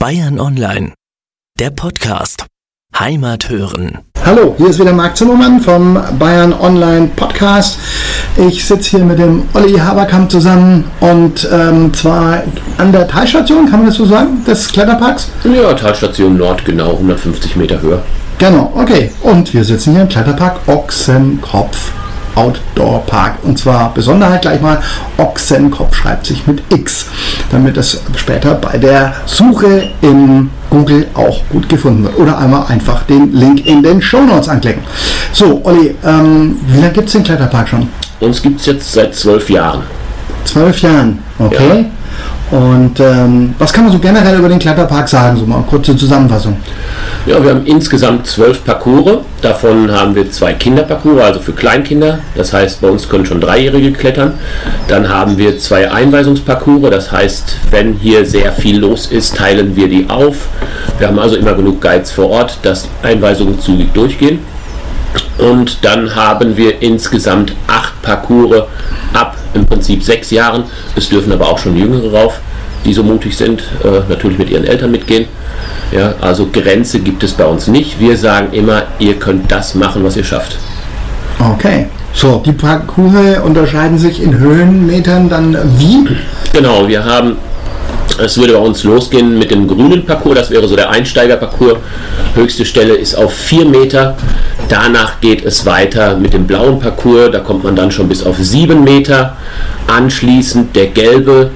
Bayern Online, der Podcast. Heimat hören. Hallo, hier ist wieder Marc Zimmermann vom Bayern Online Podcast. Ich sitze hier mit dem Olli Haberkamp zusammen und ähm, zwar an der Talstation, kann man das so sagen, des Kletterparks? Ja, Talstation Nord, genau 150 Meter höher. Genau, okay. Und wir sitzen hier im Kletterpark Ochsenkopf. Outdoor Park. Und zwar Besonderheit gleich mal, Ochsenkopf schreibt sich mit X, damit es später bei der Suche in Google auch gut gefunden wird. Oder einmal einfach den Link in den Show Notes anklicken. So, Olli, ähm, wie lange gibt es den Kletterpark schon? Uns gibt es jetzt seit zwölf Jahren. Zwölf Jahren, okay. Ja. Und ähm, was kann man so generell über den Kletterpark sagen? So mal kurze Zusammenfassung. Ja, wir haben insgesamt zwölf Parcours. Davon haben wir zwei Kinderparcours, also für Kleinkinder. Das heißt, bei uns können schon Dreijährige klettern. Dann haben wir zwei Einweisungsparcours. Das heißt, wenn hier sehr viel los ist, teilen wir die auf. Wir haben also immer genug Guides vor Ort, dass Einweisungen zügig durchgehen. Und dann haben wir insgesamt acht Parcours ab im Prinzip sechs Jahren. Es dürfen aber auch schon Jüngere rauf, die so mutig sind, äh, natürlich mit ihren Eltern mitgehen. Ja, also Grenze gibt es bei uns nicht. Wir sagen immer, ihr könnt das machen, was ihr schafft. Okay. So, die Parcours unterscheiden sich in Höhenmetern dann wie? Genau, wir haben es würde bei uns losgehen mit dem grünen Parcours, das wäre so der Einsteigerparcours. Höchste Stelle ist auf 4 Meter. Danach geht es weiter mit dem blauen Parcours, da kommt man dann schon bis auf 7 Meter. Anschließend der gelbe,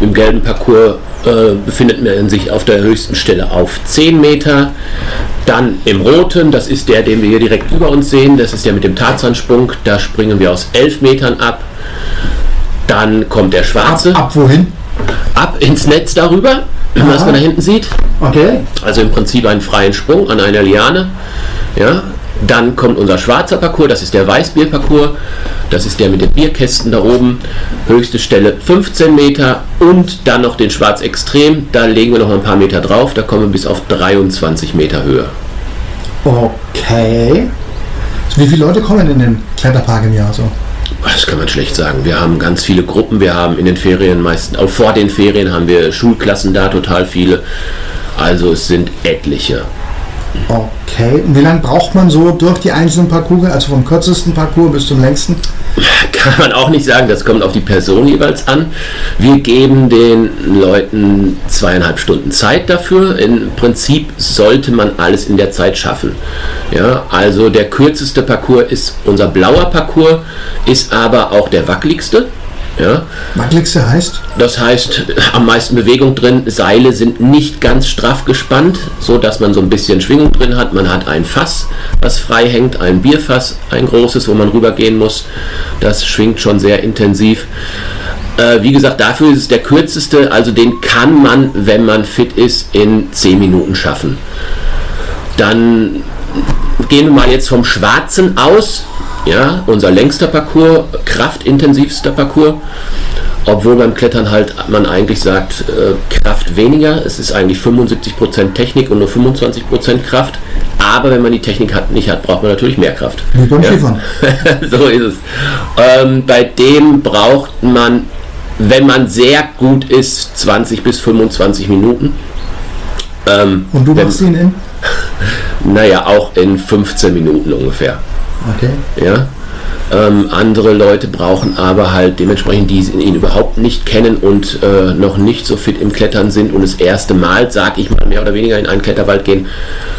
im gelben Parcours äh, befindet man sich auf der höchsten Stelle auf 10 Meter. Dann im roten, das ist der, den wir hier direkt über uns sehen, das ist der mit dem Tarzansprung, da springen wir aus 11 Metern ab. Dann kommt der schwarze. Ab, ab wohin? Ab ins Netz darüber, Aha. was man da hinten sieht. Okay. Also im Prinzip einen freien Sprung an einer Liane. Ja, dann kommt unser schwarzer Parcours, das ist der Weißbierparcours. Das ist der mit den Bierkästen da oben. Höchste Stelle 15 Meter und dann noch den Schwarz Extrem. Da legen wir noch ein paar Meter drauf. Da kommen wir bis auf 23 Meter Höhe. Okay. Wie viele Leute kommen in den Kletterpark im Jahr so? Das kann man schlecht sagen. Wir haben ganz viele Gruppen. Wir haben in den Ferien meistens, auch vor den Ferien haben wir Schulklassen da, total viele. Also es sind etliche. Okay, und wie lange braucht man so durch die einzelnen Parcours, also vom kürzesten Parcours bis zum längsten? Kann man auch nicht sagen, das kommt auf die Person jeweils an. Wir geben den Leuten zweieinhalb Stunden Zeit dafür. Im Prinzip sollte man alles in der Zeit schaffen. Ja, also der kürzeste Parcours ist unser blauer Parcours, ist aber auch der wackeligste. Ja. Wackeligste heißt? Das heißt, am meisten Bewegung drin. Seile sind nicht ganz straff gespannt, so dass man so ein bisschen Schwingung drin hat. Man hat ein Fass, was frei hängt, ein Bierfass, ein großes, wo man rübergehen muss. Das schwingt schon sehr intensiv. Äh, wie gesagt, dafür ist es der kürzeste, also den kann man, wenn man fit ist, in 10 Minuten schaffen. Dann gehen wir mal jetzt vom Schwarzen aus. Ja, unser längster Parcours, kraftintensivster Parcours. Obwohl beim Klettern halt man eigentlich sagt, äh, Kraft weniger. Es ist eigentlich 75% Technik und nur 25% Kraft. Aber wenn man die Technik hat, nicht hat, braucht man natürlich mehr Kraft. Wie beim ja. so ist es. Ähm, bei dem braucht man, wenn man sehr gut ist, 20 bis 25 Minuten. Ähm, und du machst ihn in? Naja, auch in 15 Minuten ungefähr. Okay. Ja. Ähm, andere Leute brauchen aber halt dementsprechend, die ihn überhaupt nicht kennen und äh, noch nicht so fit im Klettern sind und das erste Mal, sag ich mal, mehr oder weniger in einen Kletterwald gehen,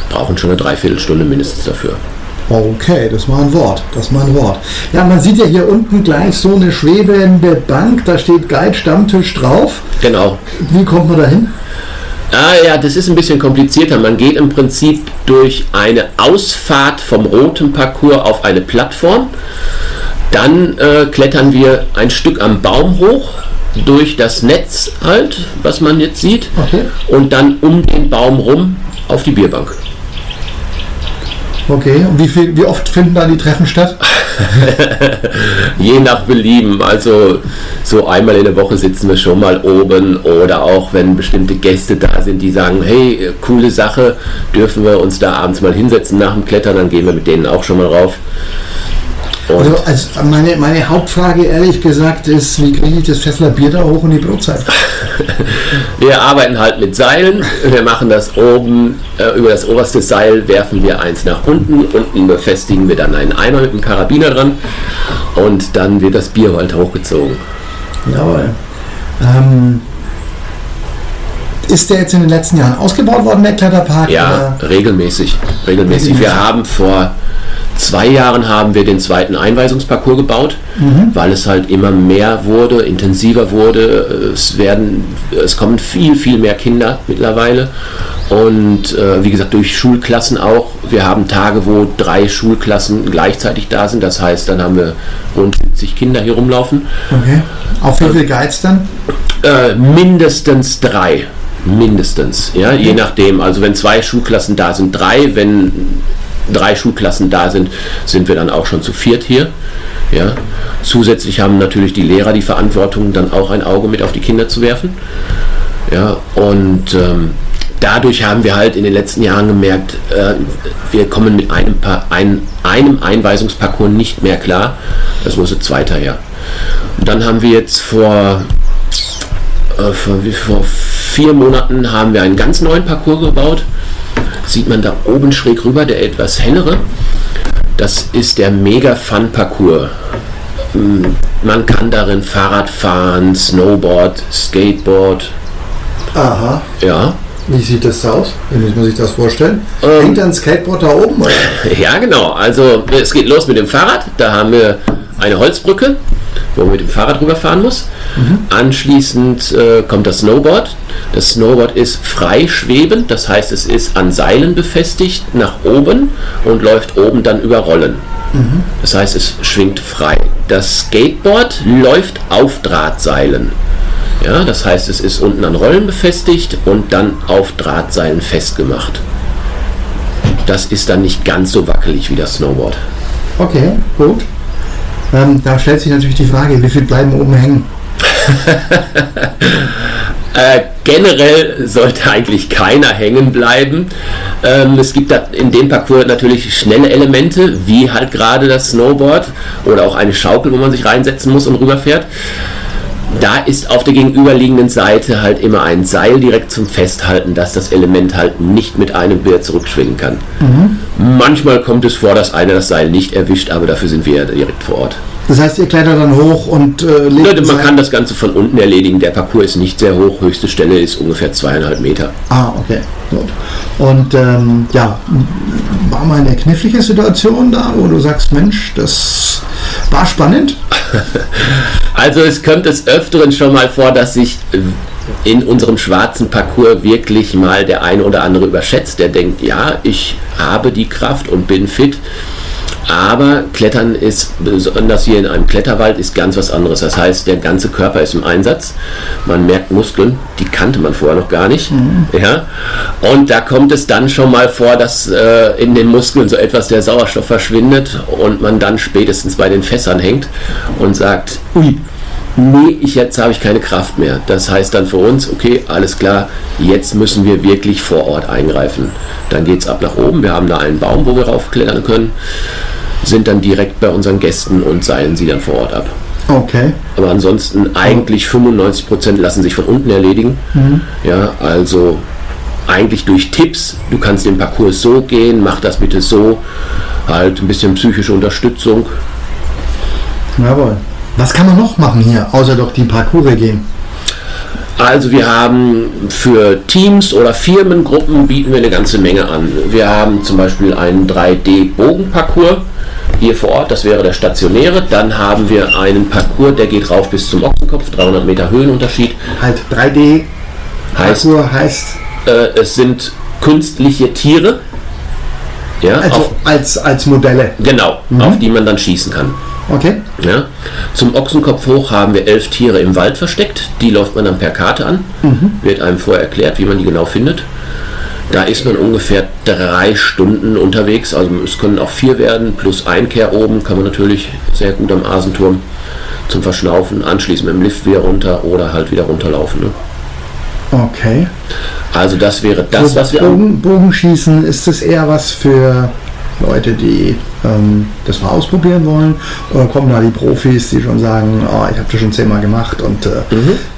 brauchen schon eine Dreiviertelstunde mindestens dafür. Okay, das war ein Wort. Das war ein Wort. Ja, man sieht ja hier unten gleich so eine schwebende Bank, da steht Guide Stammtisch drauf. Genau. Wie kommt man da hin? Ah ja, das ist ein bisschen komplizierter. Man geht im Prinzip durch eine Ausfahrt vom roten Parcours auf eine Plattform. Dann äh, klettern wir ein Stück am Baum hoch, durch das Netz halt, was man jetzt sieht, okay. und dann um den Baum rum auf die Bierbank. Okay, und wie, viel, wie oft finden da die Treffen statt? Je nach Belieben. Also so einmal in der Woche sitzen wir schon mal oben oder auch wenn bestimmte Gäste da sind, die sagen, hey, coole Sache, dürfen wir uns da abends mal hinsetzen nach dem Klettern, dann gehen wir mit denen auch schon mal rauf. Also, als meine, meine Hauptfrage, ehrlich gesagt, ist, wie kriege ich das Fessler Bier da hoch in die Brotzeit? wir arbeiten halt mit Seilen. Wir machen das oben, äh, über das oberste Seil werfen wir eins nach unten. Unten befestigen wir dann einen Eimer mit einem Karabiner dran. Und dann wird das Bier halt hochgezogen. Jawohl. Ähm, ist der jetzt in den letzten Jahren ausgebaut worden, der Kletterpark? Ja, oder? regelmäßig. Regelmäßig. Wir Regelmäßig. haben vor zwei Jahren haben wir den zweiten Einweisungsparcours gebaut, weil es halt immer mehr wurde, intensiver wurde. Es werden, es kommen viel, viel mehr Kinder mittlerweile. Und äh, wie gesagt, durch Schulklassen auch. Wir haben Tage, wo drei Schulklassen gleichzeitig da sind. Das heißt, dann haben wir rund 70 Kinder hier rumlaufen. Okay. Auf wie viel Guides dann? Äh, mindestens drei. Mindestens, ja, je nachdem. Also wenn zwei Schulklassen da sind, drei. Wenn drei Schulklassen da sind, sind wir dann auch schon zu viert hier. Ja. Zusätzlich haben natürlich die Lehrer die Verantwortung, dann auch ein Auge mit auf die Kinder zu werfen. Ja, und ähm, dadurch haben wir halt in den letzten Jahren gemerkt, äh, wir kommen mit einem, ein, einem Einweisungsparcours nicht mehr klar. Das muss ein zweiter her. Und dann haben wir jetzt vor äh, vor, vor vier Monaten haben wir einen ganz neuen Parcours gebaut. Sieht man da oben schräg rüber, der etwas hellere. Das ist der Mega Fun Parcours. Mm, Man kann darin Fahrrad fahren, Snowboard, Skateboard. Aha. Ja, Wie sieht das aus? Wie muss man sich das vorstellen? Ähm. Hängt ein Skateboard da oben? Oder? ja genau. Also es geht los mit dem Fahrrad. Da haben wir eine Holzbrücke, wo man mit dem Fahrrad rüberfahren muss. Anschließend äh, kommt das Snowboard. Das Snowboard ist frei schwebend, das heißt es ist an Seilen befestigt nach oben und läuft oben dann über Rollen. Das heißt es schwingt frei. Das Skateboard läuft auf Drahtseilen. Ja, das heißt es ist unten an Rollen befestigt und dann auf Drahtseilen festgemacht. Das ist dann nicht ganz so wackelig wie das Snowboard. Okay, gut. Ähm, da stellt sich natürlich die Frage, wie viel bleiben oben hängen? Äh, generell sollte eigentlich keiner hängen bleiben. Ähm, es gibt da in dem Parcours natürlich schnelle Elemente, wie halt gerade das Snowboard oder auch eine Schaukel, wo man sich reinsetzen muss und rüberfährt. Da ist auf der gegenüberliegenden Seite halt immer ein Seil direkt zum Festhalten, dass das Element halt nicht mit einem Bier zurückschwingen kann. Manchmal kommt es vor, dass einer das Seil nicht erwischt, aber dafür sind wir ja direkt vor Ort. Das heißt, ihr klettert dann hoch und äh, legt man kann das Ganze von unten erledigen. Der Parcours ist nicht sehr hoch. Höchste Stelle ist ungefähr zweieinhalb Meter. Ah, okay. Gut. Und ähm, ja, war mal eine knifflige Situation da, wo du sagst, Mensch, das war spannend. Also es kommt des Öfteren schon mal vor, dass sich äh, in unserem schwarzen Parcours wirklich mal der eine oder andere überschätzt. Der denkt, ja, ich habe die Kraft und bin fit. Aber Klettern ist, besonders hier in einem Kletterwald, ist ganz was anderes. Das heißt, der ganze Körper ist im Einsatz. Man merkt Muskeln, die kannte man vorher noch gar nicht. Ja? Und da kommt es dann schon mal vor, dass äh, in den Muskeln so etwas der Sauerstoff verschwindet und man dann spätestens bei den Fässern hängt und sagt, ui, nee, ich, jetzt habe ich keine Kraft mehr. Das heißt dann für uns, okay, alles klar, jetzt müssen wir wirklich vor Ort eingreifen. Dann geht es ab nach oben. Wir haben da einen Baum, wo wir raufklettern können, sind dann direkt bei unseren Gästen und seilen sie dann vor Ort ab. Okay. Aber ansonsten eigentlich 95% lassen sich von unten erledigen. Ja, also eigentlich durch Tipps. Du kannst den Parcours so gehen, mach das bitte so. Halt ein bisschen psychische Unterstützung. Jawohl. Was kann man noch machen hier, außer doch die Parcours gehen? Also wir haben für Teams oder Firmengruppen bieten wir eine ganze Menge an. Wir haben zum Beispiel einen 3D-Bogenparcours hier vor Ort, das wäre der stationäre. Dann haben wir einen Parcours, der geht rauf bis zum Ochsenkopf, 300 Meter Höhenunterschied. Halt 3D Heißt, heißt äh, es sind künstliche Tiere, ja, also auf, als, als Modelle. genau, auf die man dann schießen kann. Okay. Ja. Zum Ochsenkopf hoch haben wir elf Tiere im Wald versteckt. Die läuft man dann per Karte an. Wird einem vorher erklärt, wie man die genau findet. Da ist man ungefähr drei Stunden unterwegs. Also es können auch vier werden, plus Einkehr oben kann man natürlich sehr gut am Asenturm zum Verschnaufen. Anschließend mit dem Lift wieder runter oder halt wieder runterlaufen. Ne? Okay. Also das wäre das, was wir Bogen, Bogenschießen, ist das eher was für Leute, die ähm, das mal ausprobieren wollen? Oder kommen da die Profis, die schon sagen, oh, ich habe das schon zehnmal gemacht und äh,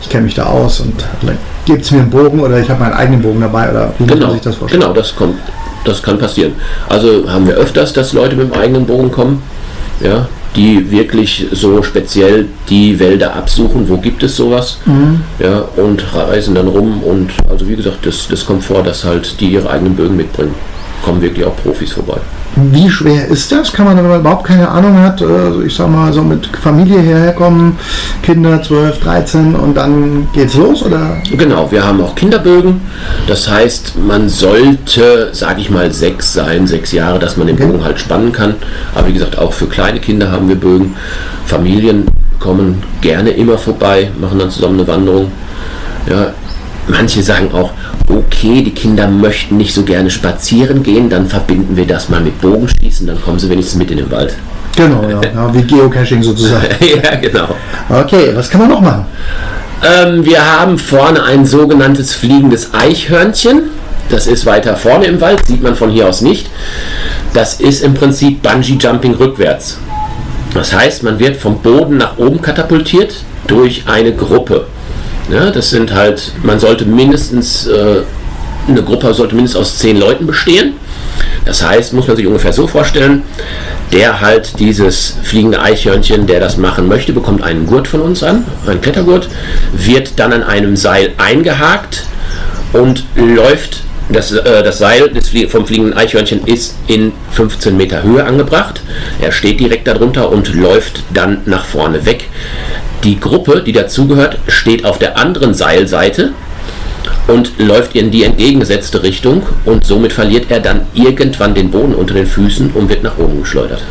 ich kenne mich da aus und vielleicht gibt es mir einen Bogen oder ich habe meinen eigenen Bogen dabei oder wie muss man Genau, sich das vorstellen? genau, das kommt, das kann passieren. Also haben wir öfters, dass Leute mit dem eigenen Bogen kommen, ja, die wirklich so speziell die Wälder absuchen, wo gibt es sowas, Mhm. ja, und reisen dann rum und also wie gesagt, das, das kommt vor, dass halt die ihre eigenen Bögen mitbringen. Kommen wirklich auch Profis vorbei. Wie schwer ist das? Kann man, wenn man überhaupt keine Ahnung hat, äh, ich sag mal, so mit Familie hierher kommen, Kinder 12, 13 und dann geht's los? Oder? Genau, wir haben auch Kinderbögen. Das heißt, man sollte, sage ich mal, sechs sein, sechs Jahre, dass man den Bogen halt spannen kann. Aber wie gesagt, auch für kleine Kinder haben wir Bögen. Familien kommen gerne immer vorbei, machen dann zusammen eine Wanderung. Ja, manche sagen auch, okay, die Kinder möchten nicht so gerne spazieren gehen, dann verbinden wir das mal mit Bogenschießen, dann kommen sie wenigstens mit in den Wald. Genau, ja, ja, wie Geocaching sozusagen. ja, genau. Okay, was kann man noch machen? Ähm, wir haben vorne ein sogenanntes fliegendes Eichhörnchen. Das ist weiter vorne im Wald, sieht man von hier aus nicht. Das ist im Prinzip Bungee Jumping rückwärts. Das heißt, man wird vom Boden nach oben katapultiert durch eine Gruppe. Ja, das sind halt, man sollte mindestens, äh, eine Gruppe sollte mindestens aus zehn Leuten bestehen. Das heißt, muss man sich ungefähr so vorstellen, der halt dieses fliegende Eichhörnchen, der das machen möchte, bekommt einen Gurt von uns an, einen Klettergurt, wird dann an einem Seil eingehakt und läuft, das, äh, das Seil des, vom fliegenden Eichhörnchen ist in 15 Meter Höhe angebracht. Er steht direkt darunter und läuft dann nach vorne weg. Die Gruppe, die dazugehört, steht auf der anderen Seilseite und läuft in die entgegengesetzte Richtung und somit verliert er dann irgendwann den Boden unter den Füßen und wird nach oben geschleudert.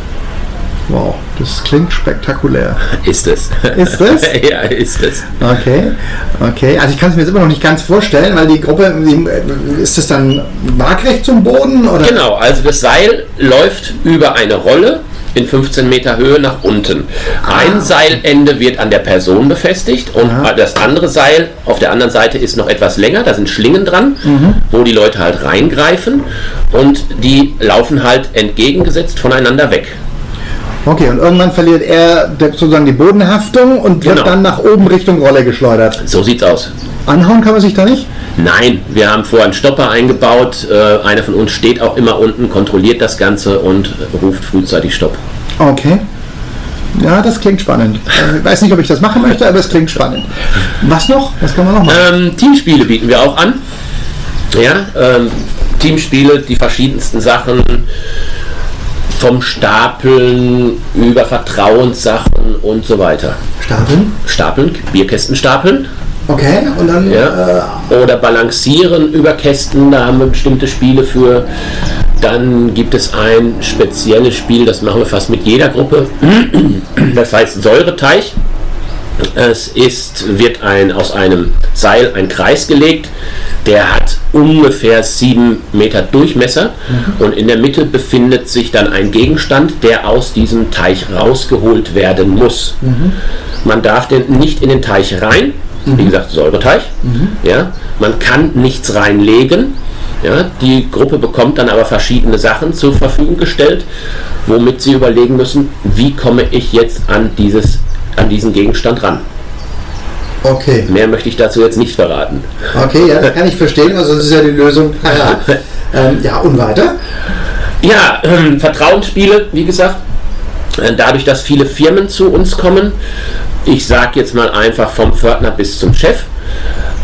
Wow, das klingt spektakulär. Ist es. Ist es? ja, ist es. Okay, okay. Also ich kann es mir jetzt immer noch nicht ganz vorstellen, weil die Gruppe, die, ist das dann waagrecht zum Boden? Oder? Genau, also das Seil läuft über eine Rolle in 15 Meter Höhe nach unten. Ein Seilende wird an der Person befestigt und Ah. das andere Seil auf der anderen Seite ist noch etwas länger, da sind Schlingen dran, Mhm. wo die Leute halt reingreifen und die laufen halt entgegengesetzt voneinander weg. Okay, und irgendwann verliert er sozusagen die Bodenhaftung und wird Genau. dann nach oben Richtung Rolle geschleudert. So sieht's aus. Anhauen kann man sich da nicht? Nein, wir haben vorher einen Stopper eingebaut. Äh, einer von uns steht auch immer unten, kontrolliert das Ganze und ruft frühzeitig Stopp. Okay. Ja, das klingt spannend. Äh, Ich weiß nicht, ob ich das machen möchte, aber es klingt spannend. Was noch? Was kann man noch machen? Ähm, Teamspiele bieten wir auch an. Ja, ähm, Teamspiele, die verschiedensten Sachen. Vom Stapeln über Vertrauenssachen und so weiter. Stapeln. Stapeln, Bierkästen stapeln. Okay, und dann. Ja. Oder balancieren über Kästen, da haben wir bestimmte Spiele für. Dann gibt es ein spezielles Spiel, das machen wir fast mit jeder Gruppe. Das heißt Säureteich. Es ist, wird ein, aus einem Seil ein Kreis gelegt, der hat ungefähr sieben Meter Durchmesser und in der Mitte befindet sich dann ein Gegenstand, der aus diesem Teich rausgeholt werden muss. Man darf den nicht in den Teich rein, wie gesagt Säureteich. Ja, man kann nichts reinlegen. Ja, die Gruppe bekommt dann aber verschiedene Sachen zur Verfügung gestellt, womit sie überlegen müssen, wie komme ich jetzt an, dieses, an diesen Gegenstand ran. Okay. Mehr möchte ich dazu jetzt nicht verraten. Okay, ja, kann ich verstehen. Also, das ist ja die Lösung. Ja, ähm, ja und weiter? Ja, ähm, Vertrauensspiele, wie gesagt, äh, dadurch, dass viele Firmen zu uns kommen, ich sage jetzt mal einfach vom Pförtner bis zum Chef,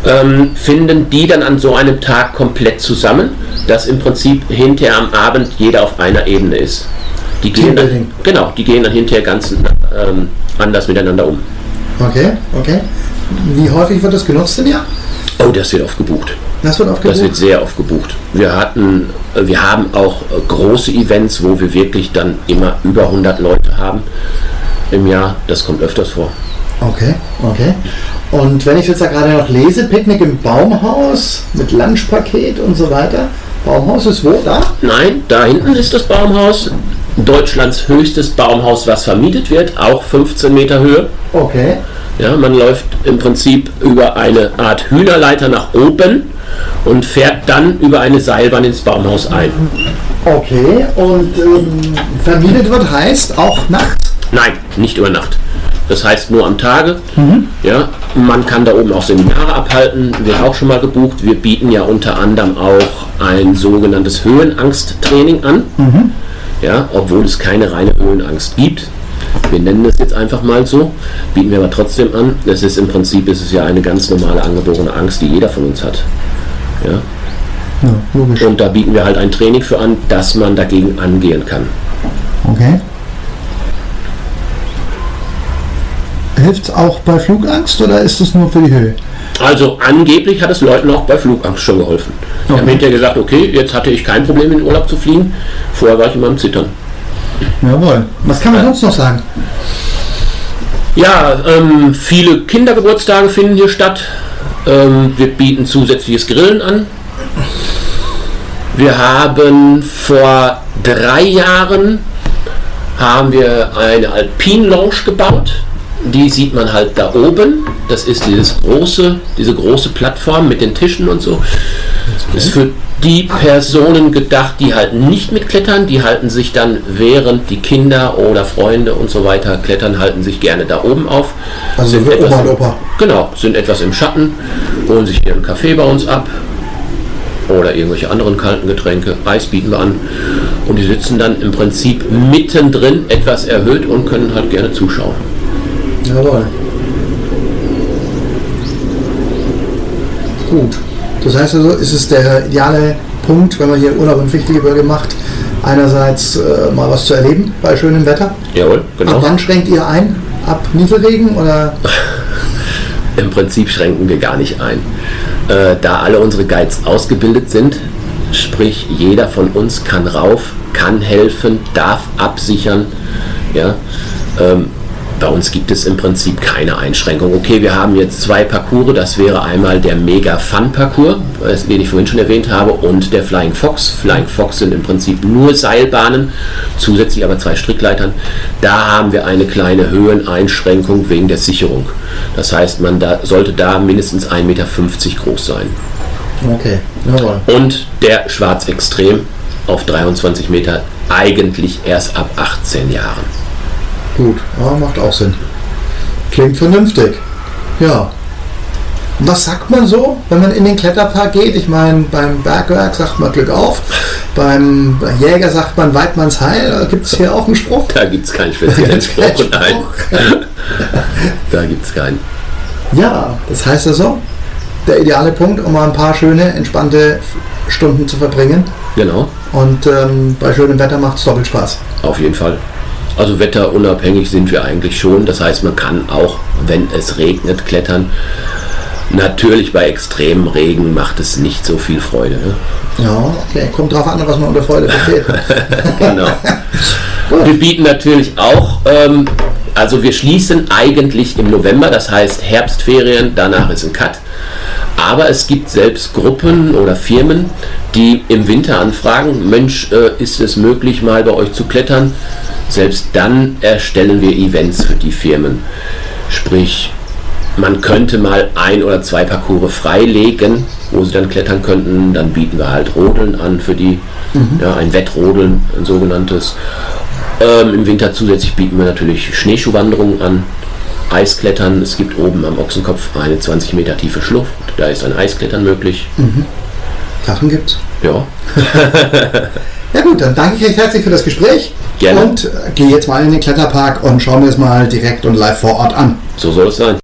ähm, finden die dann an so einem Tag komplett zusammen, dass im Prinzip hinterher am Abend jeder auf einer Ebene ist. Die gehen dann, genau, die gehen dann hinterher ganz ähm, anders miteinander um. Okay, okay. Wie häufig wird das genutzt im Jahr? Oh, das wird oft gebucht. Das wird Das aufgebucht? wird sehr oft gebucht. Wir hatten, äh, wir haben auch äh, große Events, wo wir wirklich dann immer über 100 Leute haben im Jahr. Das kommt öfters vor. Okay, okay. Und wenn ich jetzt da gerade noch lese, Picknick im Baumhaus mit Lunchpaket und so weiter. Baumhaus ist wo? Da? Nein, da hinten ist das Baumhaus. Deutschlands höchstes Baumhaus, was vermietet wird, auch 15 Meter Höhe. Okay. Ja, man läuft im Prinzip über eine Art Hühnerleiter nach oben und fährt dann über eine Seilbahn ins Baumhaus ein. Okay, und ähm, vermietet wird heißt auch nachts? Nein, nicht über Nacht. Das heißt nur am Tage. Ja, man kann da oben auch Seminare abhalten, wird auch schon mal gebucht. Wir bieten ja unter anderem auch ein sogenanntes Höhenangsttraining an. Ja, obwohl es keine reine Höhenangst gibt. Wir nennen das jetzt einfach mal so, bieten wir aber trotzdem an. Es ist im Prinzip ist es ja eine ganz normale angeborene Angst, die jeder von uns hat. Ja, Ja, logisch. und da bieten wir halt ein Training für an, dass man dagegen angehen kann. Okay. Hilft es auch bei Flugangst oder ist es nur für die Höhe? Also angeblich hat es Leuten auch bei Flugangst schon geholfen. Die haben Okay. hinterher gesagt, okay, jetzt hatte ich kein Problem in den Urlaub zu fliegen. Vorher war ich immer am Zittern. Jawohl. Was kann man sonst noch sagen? Ja, ähm, viele Kindergeburtstage finden hier statt. Ähm, wir bieten zusätzliches Grillen an. Wir haben vor drei Jahren haben wir eine Alpine Lounge gebaut. Die sieht man halt da oben. Das ist dieses große, diese große Plattform mit den Tischen und so. Ist für die Personen gedacht, die halt nicht mitklettern. Die halten sich dann, während die Kinder oder Freunde und so weiter klettern, halten sich gerne da oben auf. Also Sind etwas und im- Opa. Genau, sind etwas im Schatten, holen sich ihren Kaffee bei uns ab oder irgendwelche anderen kalten Getränke. Eis bieten wir an. Und die sitzen dann im Prinzip mittendrin etwas erhöht und können halt gerne zuschauen. Jawohl. Gut. Das heißt also, ist es der ideale Punkt, wenn man hier Urlaub im Fichtelgebirge macht, einerseits äh, mal was zu erleben bei schönem Wetter. Jawohl, Ab genau. wann schränkt ihr ein? Ab Nieselregen oder? Im Prinzip schränken wir gar nicht ein. Äh, da alle unsere Guides ausgebildet sind, sprich jeder von uns kann rauf, kann helfen, darf absichern. Ja, ähm, bei uns gibt es im Prinzip keine Einschränkung. Okay, wir haben jetzt zwei Parcours. Das wäre einmal der Mega Fun Parcours, äh, den ich vorhin schon erwähnt habe, und der Flying Fox. Flying Fox sind im Prinzip nur Seilbahnen, zusätzlich aber zwei Strickleitern. Da haben wir eine kleine Höheneinschränkung wegen der Sicherung. Das heißt, man da, sollte da mindestens 1,50 Meter groß sein. Okay, jawohl. Und der Schwarz Extrem auf 23 Meter eigentlich erst ab 18 Jahren. Gut, ja, macht auch Sinn. Klingt vernünftig. Ja. Was sagt man so, wenn man in den Kletterpark geht? Ich meine, beim Bergwerk sagt man Glück auf, beim Jäger sagt man Weidmanns Heil. Gibt es hier auch einen Spruch? Da gibt es keinen speziellen Spruch. Nein, da gibt es keinen. Ja, das heißt also, der ideale Punkt, um mal ein paar schöne, entspannte Stunden zu verbringen. Genau, Und ähm, bei schönem Wetter macht es doppelt Spaß. auf jeden Fall. Also wetterunabhängig sind wir eigentlich schon. Das heißt, man kann auch, wenn es regnet, klettern. Natürlich bei extremem Regen macht es nicht so viel Freude. Ne? Ja, okay. Kommt drauf an, was man unter Freude versteht. Genau. Wir bieten natürlich auch, ähm, also wir schließen eigentlich im November, das heißt Herbstferien, danach ist ein Cut. Aber es gibt selbst Gruppen oder Firmen, die im Winter anfragen, Mensch, äh, ist es möglich, mal bei euch zu klettern? Selbst dann erstellen wir Events für die Firmen. Sprich, man könnte mal ein oder zwei Parcours freilegen, wo sie dann klettern könnten. Dann bieten wir halt Rodeln an für die, ja, ein Wettrodeln, ein sogenanntes. Ähm, Im Winter zusätzlich bieten wir natürlich Schneeschuhwanderungen an, Eisklettern. Es gibt oben am Ochsenkopf eine 20 Meter tiefe Schlucht, da ist ein Eisklettern möglich. Sachen gibt's. Ja, Ja gut, dann danke ich recht herzlich für das Gespräch. Gerne. Und äh, gehe jetzt mal in den Kletterpark und schaue mir das mal direkt und live vor Ort an. so soll es sein.